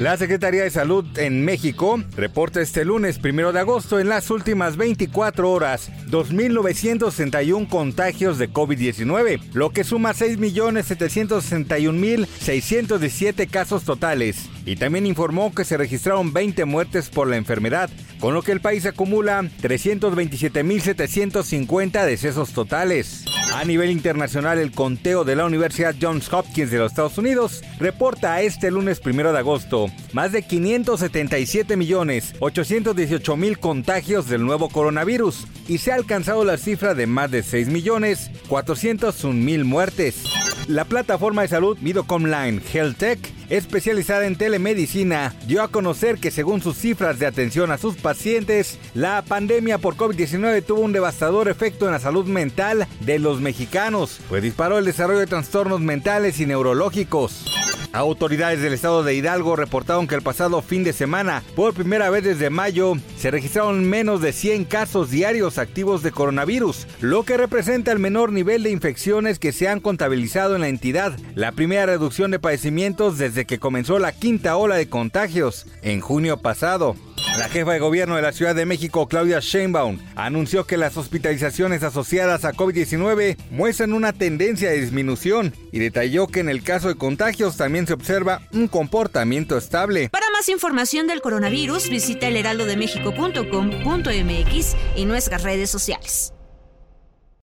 La Secretaría de Salud en México reporta este lunes 1 de agosto en las últimas 24 horas 2.961 contagios de COVID-19, lo que suma 6.761.617 casos totales. Y también informó que se registraron 20 muertes por la enfermedad, con lo que el país acumula 327.750 decesos totales. A nivel internacional, el conteo de la Universidad Johns Hopkins de los Estados Unidos reporta este lunes 1 de agosto más de 577 millones 818 mil contagios del nuevo coronavirus y se ha alcanzado la cifra de más de 6 millones 401 mil muertes. La plataforma de salud Midocomline HealthTech, especializada en telemedicina, dio a conocer que según sus cifras de atención a sus pacientes, la pandemia por COVID-19 tuvo un devastador efecto en la salud mental de los mexicanos, pues disparó el desarrollo de trastornos mentales y neurológicos. Autoridades del estado de Hidalgo reportaron que el pasado fin de semana, por primera vez desde mayo, se registraron menos de 100 casos diarios activos de coronavirus, lo que representa el menor nivel de infecciones que se han contabilizado en la entidad, la primera reducción de padecimientos desde que comenzó la quinta ola de contagios en junio pasado. La jefa de gobierno de la Ciudad de México, Claudia Sheinbaum, anunció que las hospitalizaciones asociadas a COVID-19 muestran una tendencia de disminución y detalló que en el caso de contagios también se observa un comportamiento estable. Para más información del coronavirus, visita elheraldodemexico.com.mx y nuestras redes sociales.